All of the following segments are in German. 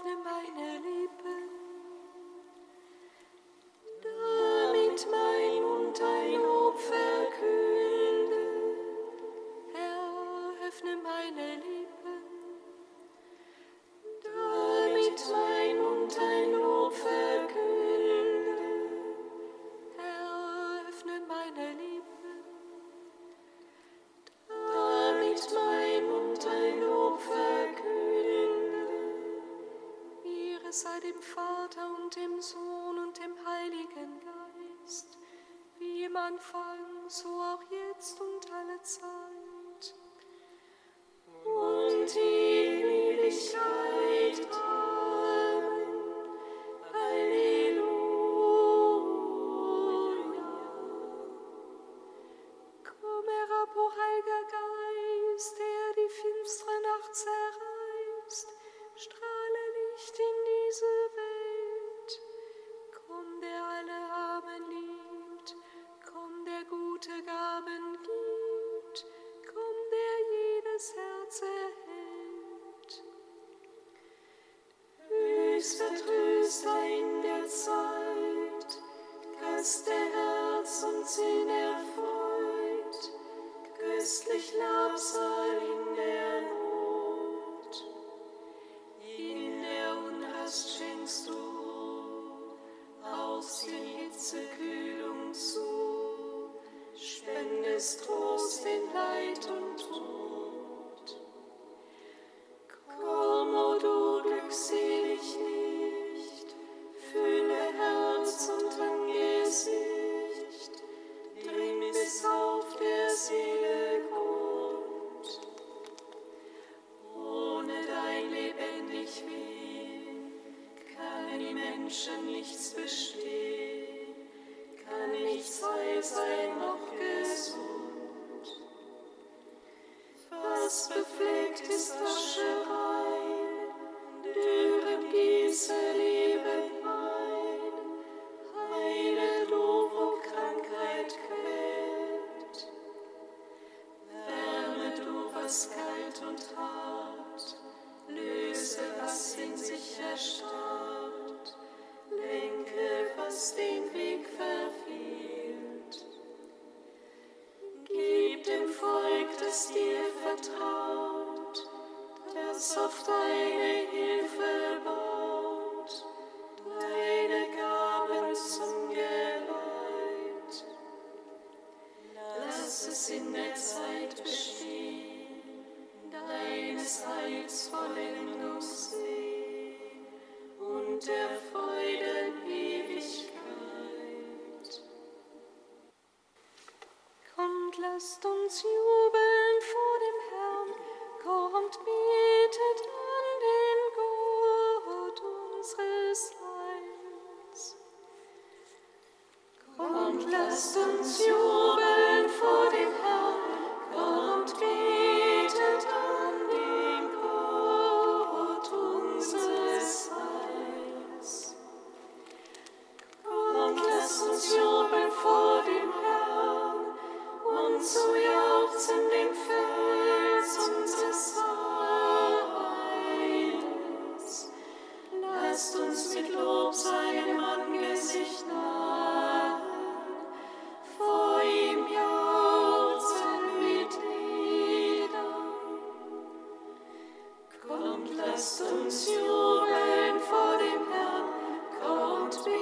öffne meine Lippen. For. Brüste Herz und Sinn erfreut, köstlich labsal in der Nacht. vertraut, das auf deine Hilfe baut, deine Gaben zum Geleit. Lass es in der Zeit won't be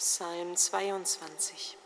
Psalm 22.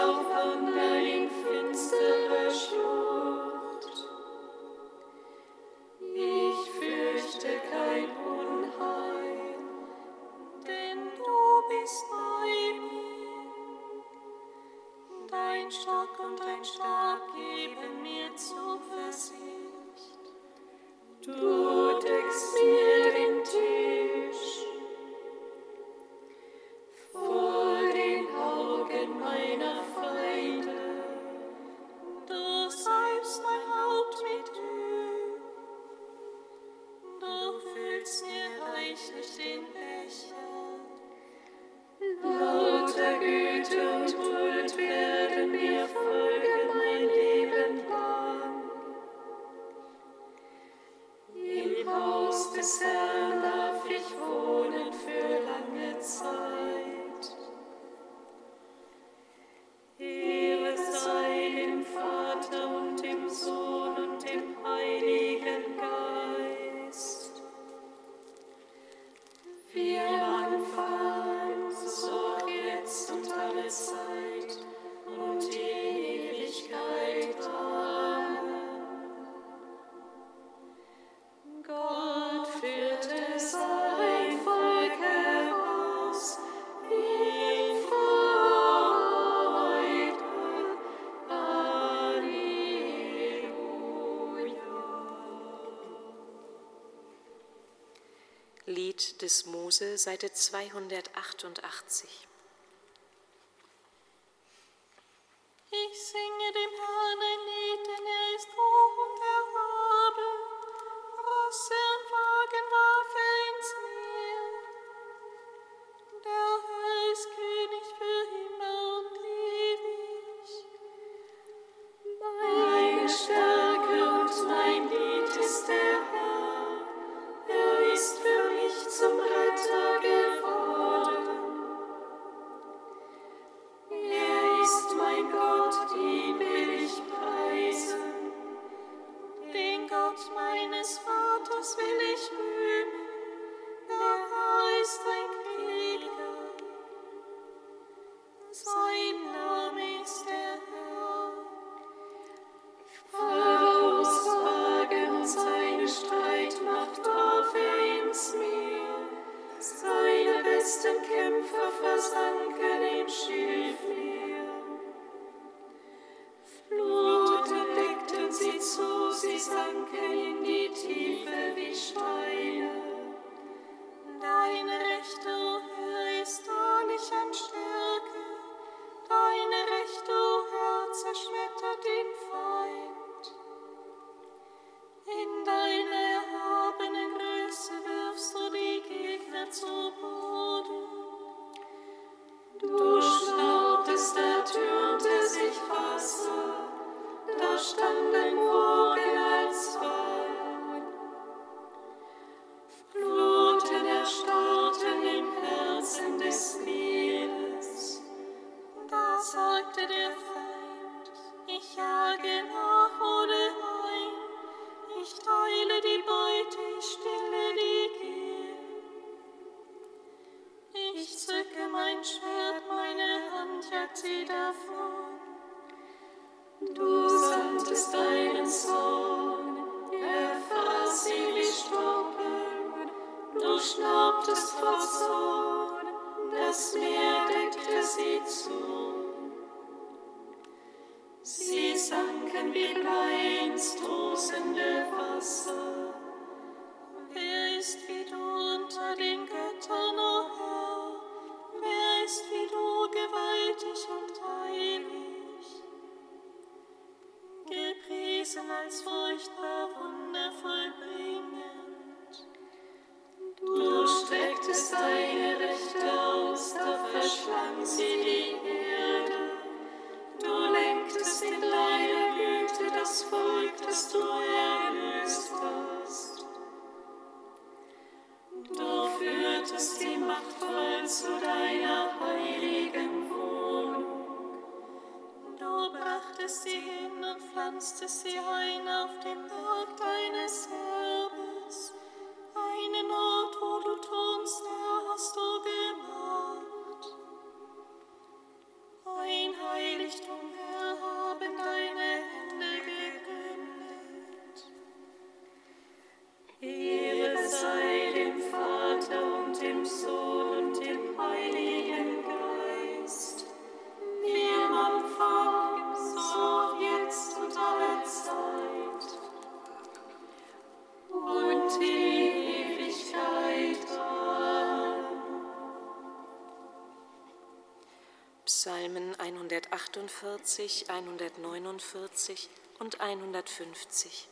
相逢的你 Mose, Seite 288. sun. tanzte sie ein auf dem Markt. Psalmen 148, 149 und 150.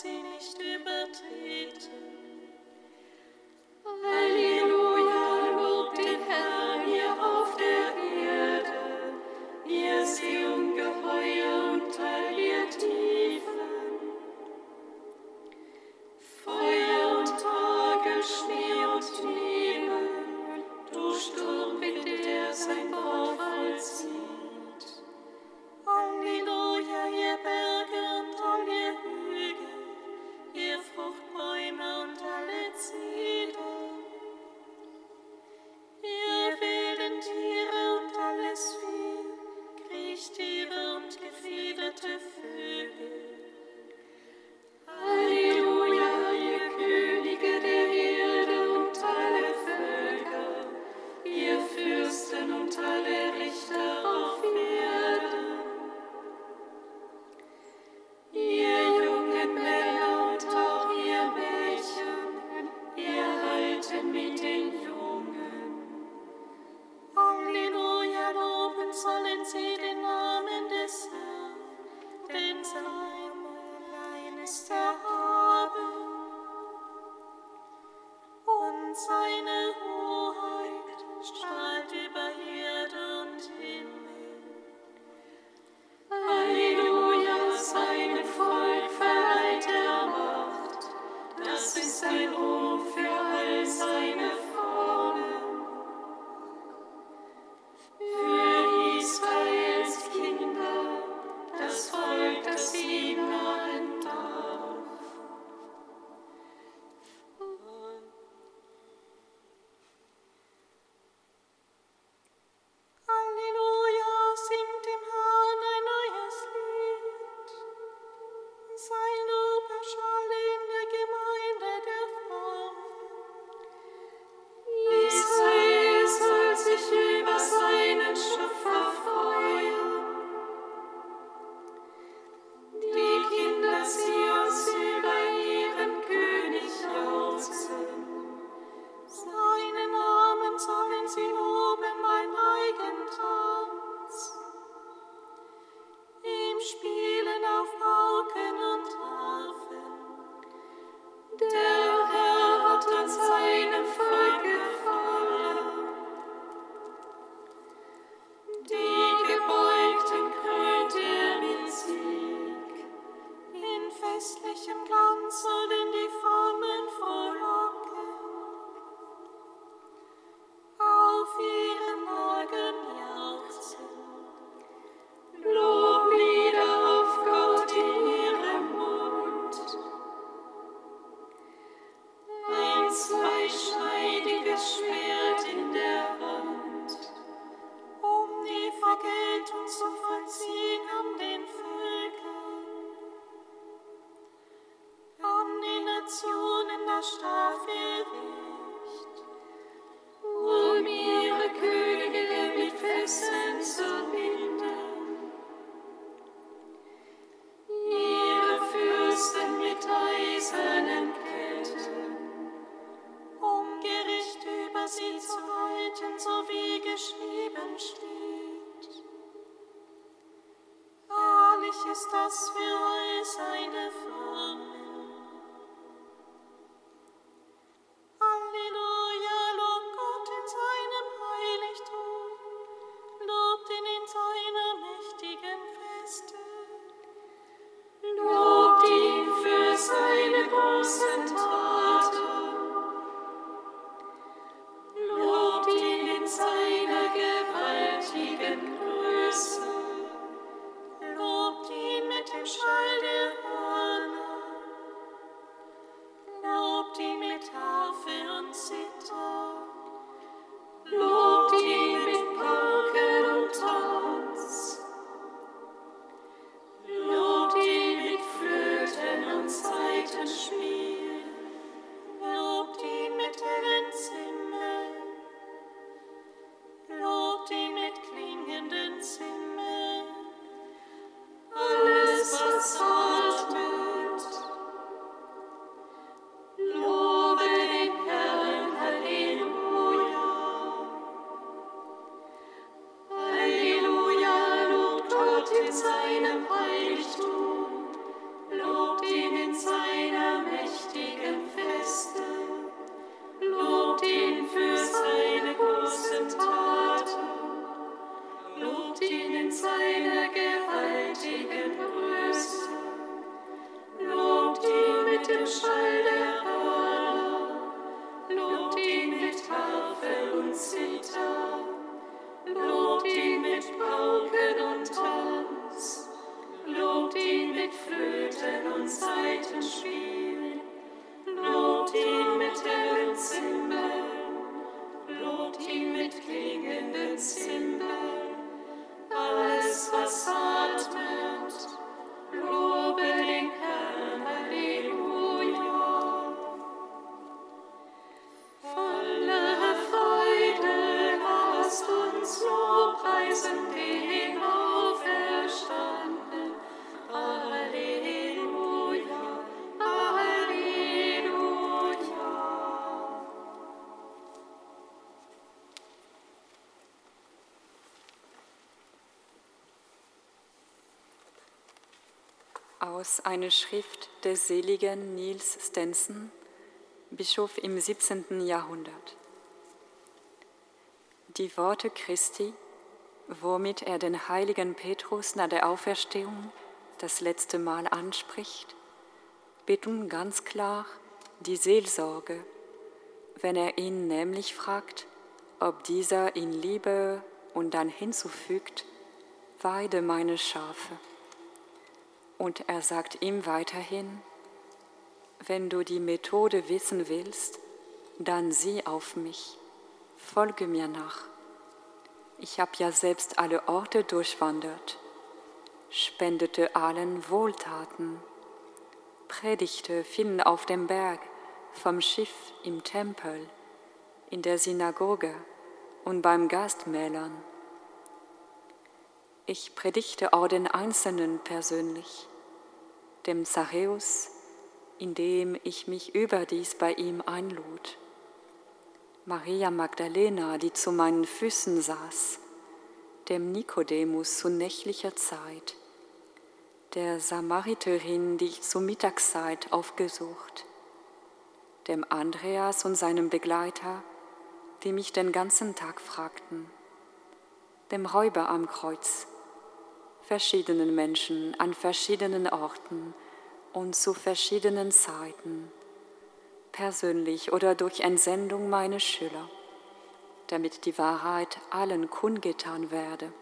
sie nicht aus einer Schrift des seligen Niels Stenson, Bischof im 17. Jahrhundert. Die Worte Christi, womit er den heiligen Petrus nach der Auferstehung das letzte Mal anspricht, bitten ganz klar die Seelsorge, wenn er ihn nämlich fragt, ob dieser ihn liebe und dann hinzufügt, weide meine Schafe. Und er sagt ihm weiterhin, wenn du die Methode wissen willst, dann sieh auf mich, folge mir nach. Ich habe ja selbst alle Orte durchwandert, spendete allen Wohltaten, predigte vielen auf dem Berg, vom Schiff im Tempel, in der Synagoge und beim Gastmählern ich predigte auch den Einzelnen persönlich, dem Zachäus, indem ich mich überdies bei ihm einlud. Maria Magdalena, die zu meinen Füßen saß, dem Nikodemus zu nächtlicher Zeit, der Samariterin, die ich zur Mittagszeit aufgesucht, dem Andreas und seinem Begleiter, die mich den ganzen Tag fragten, dem Räuber am Kreuz, verschiedenen Menschen an verschiedenen Orten und zu verschiedenen Zeiten, persönlich oder durch Entsendung meiner Schüler, damit die Wahrheit allen kundgetan werde.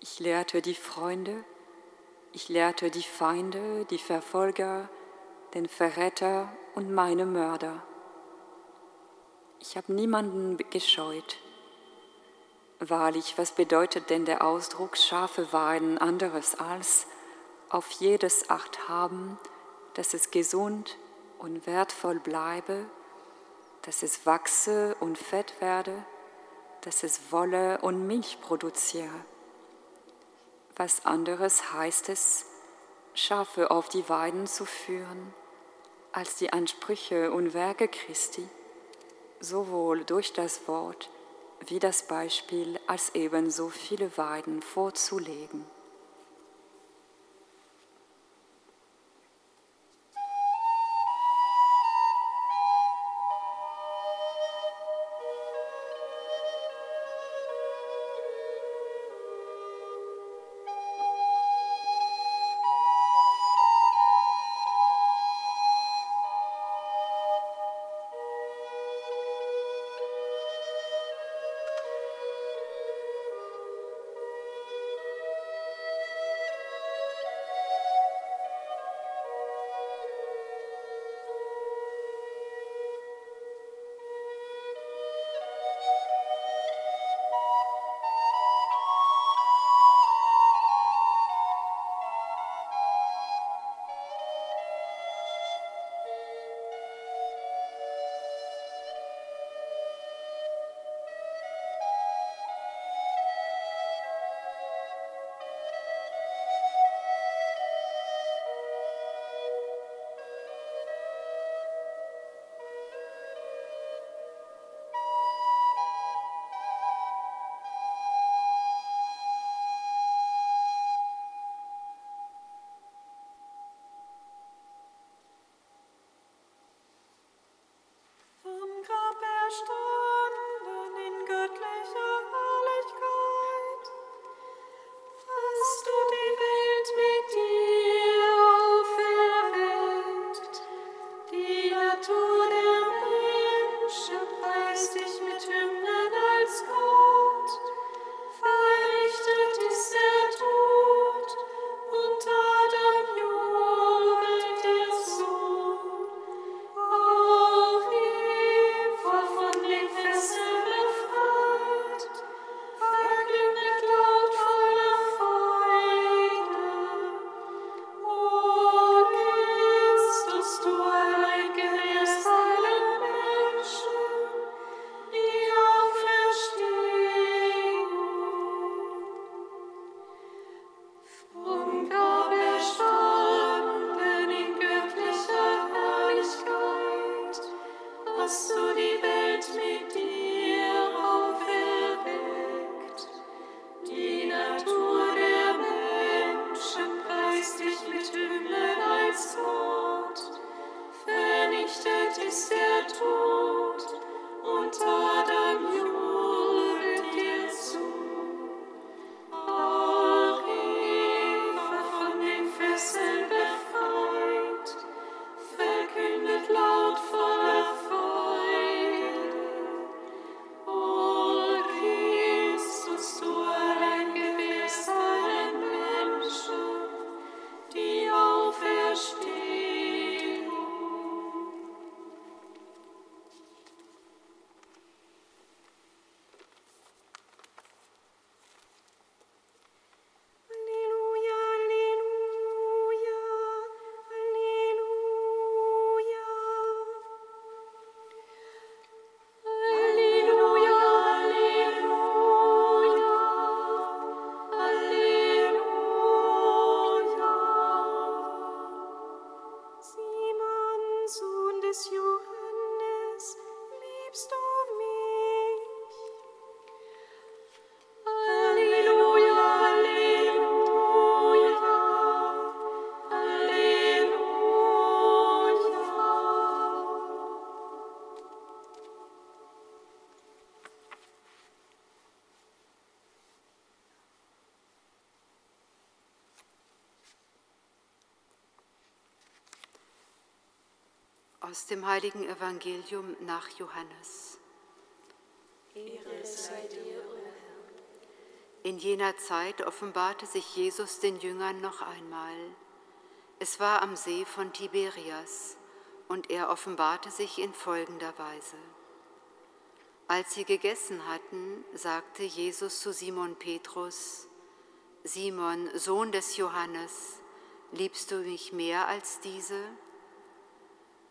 Ich lehrte die Freunde, ich lehrte die Feinde, die Verfolger, den Verräter und meine Mörder. Ich habe niemanden gescheut Wahrlich, was bedeutet denn der Ausdruck Schafe weiden anderes als auf jedes Acht haben, dass es gesund und wertvoll bleibe, dass es wachse und fett werde, dass es Wolle und Milch produziere. Was anderes heißt es, Schafe auf die Weiden zu führen, als die Ansprüche und Werke Christi, sowohl durch das Wort wie das Beispiel als ebenso viele Weiden vorzulegen. Aus dem heiligen Evangelium nach Johannes. Ehre sei dir, o Herr. In jener Zeit offenbarte sich Jesus den Jüngern noch einmal. Es war am See von Tiberias und er offenbarte sich in folgender Weise. Als sie gegessen hatten, sagte Jesus zu Simon Petrus, Simon, Sohn des Johannes, liebst du mich mehr als diese?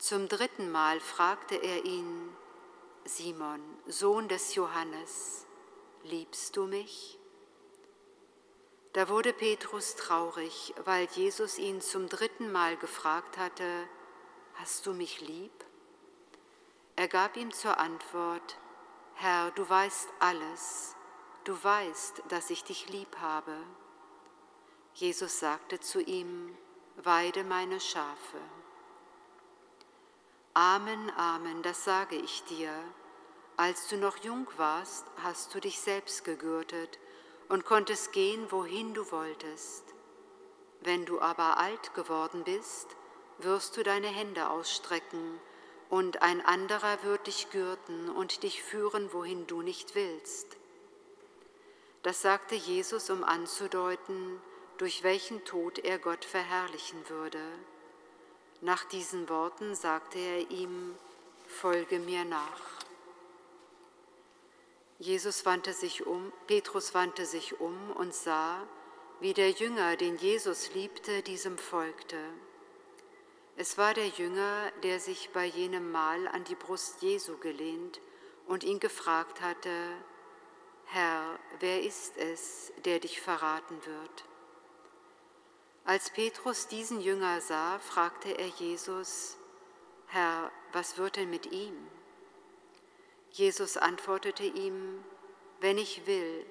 Zum dritten Mal fragte er ihn, Simon, Sohn des Johannes, liebst du mich? Da wurde Petrus traurig, weil Jesus ihn zum dritten Mal gefragt hatte, Hast du mich lieb? Er gab ihm zur Antwort, Herr, du weißt alles, du weißt, dass ich dich lieb habe. Jesus sagte zu ihm, Weide meine Schafe. Amen, Amen, das sage ich dir. Als du noch jung warst, hast du dich selbst gegürtet und konntest gehen, wohin du wolltest. Wenn du aber alt geworden bist, wirst du deine Hände ausstrecken, und ein anderer wird dich gürten und dich führen, wohin du nicht willst. Das sagte Jesus, um anzudeuten, durch welchen Tod er Gott verherrlichen würde. Nach diesen Worten sagte er ihm, Folge mir nach. Jesus wandte sich um, Petrus wandte sich um und sah, wie der Jünger, den Jesus liebte, diesem folgte. Es war der Jünger, der sich bei jenem Mal an die Brust Jesu gelehnt und ihn gefragt hatte, Herr, wer ist es, der dich verraten wird? Als Petrus diesen Jünger sah, fragte er Jesus, Herr, was wird denn mit ihm? Jesus antwortete ihm, wenn ich will,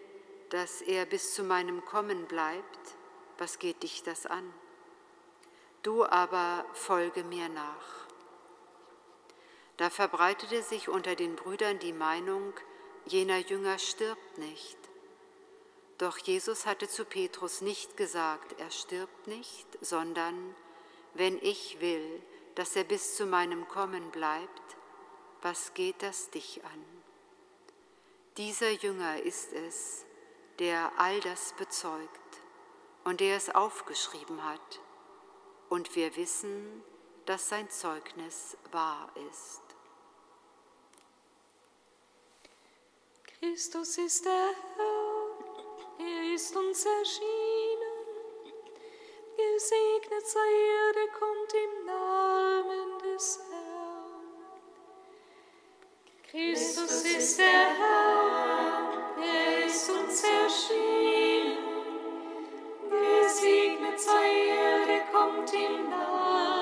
dass er bis zu meinem Kommen bleibt, was geht dich das an? Du aber folge mir nach. Da verbreitete sich unter den Brüdern die Meinung, jener Jünger stirbt nicht. Doch Jesus hatte zu Petrus nicht gesagt, er stirbt nicht, sondern wenn ich will, dass er bis zu meinem Kommen bleibt, was geht das dich an? Dieser Jünger ist es, der all das bezeugt und der es aufgeschrieben hat. Und wir wissen, dass sein Zeugnis wahr ist. Christus ist der Herr, er ist uns erschienen. Gesegnet sei er, der kommt im Namen des Herrn. Christus ist der Herr, er ist uns erschienen. Gesegnet sei er, der kommt im Namen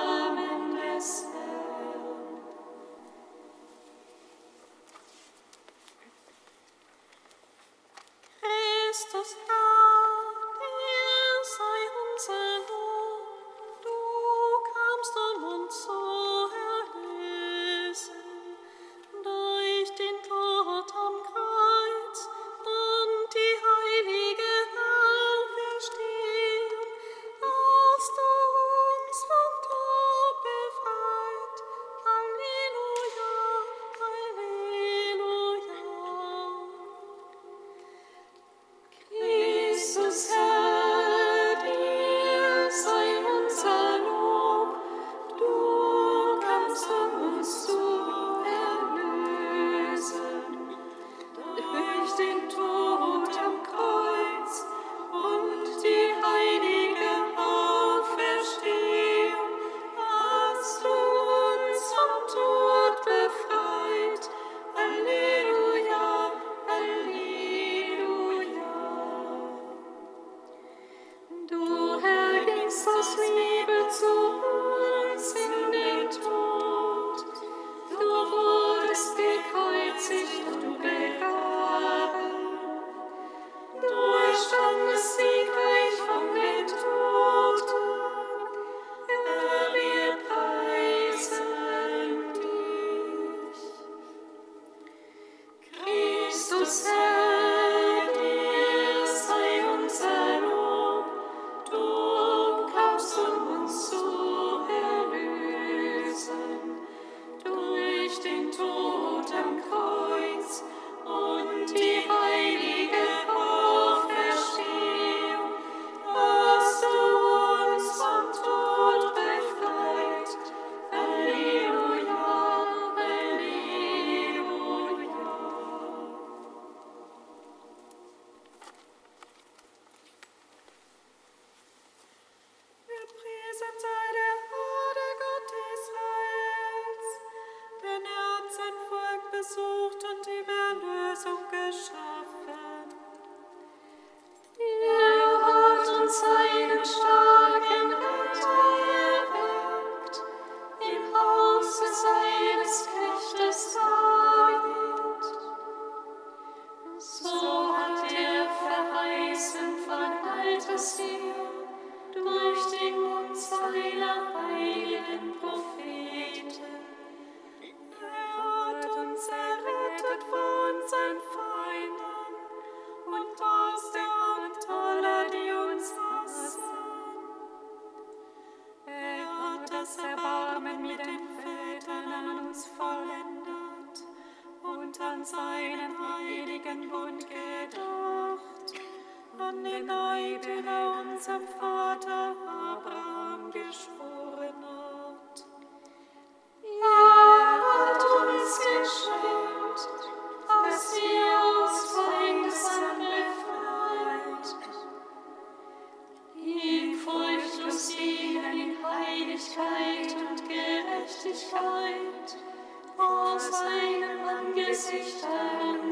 Gerechtigkeit, vor seinem Angesicht all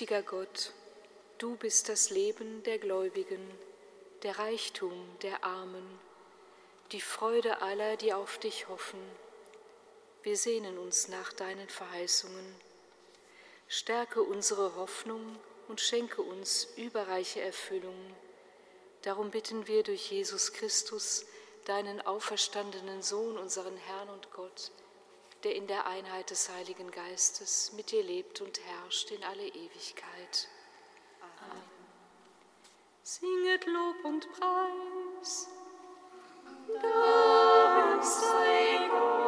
Gütiger Gott, du bist das Leben der Gläubigen, der Reichtum der Armen, die Freude aller, die auf dich hoffen. Wir sehnen uns nach deinen Verheißungen. Stärke unsere Hoffnung und schenke uns überreiche Erfüllung. Darum bitten wir durch Jesus Christus, deinen auferstandenen Sohn, unseren Herrn und Gott, der in der Einheit des Heiligen Geistes mit dir lebt und herrscht in alle Ewigkeit. Amen. Singet Lob und Preis. Dank sei Gott.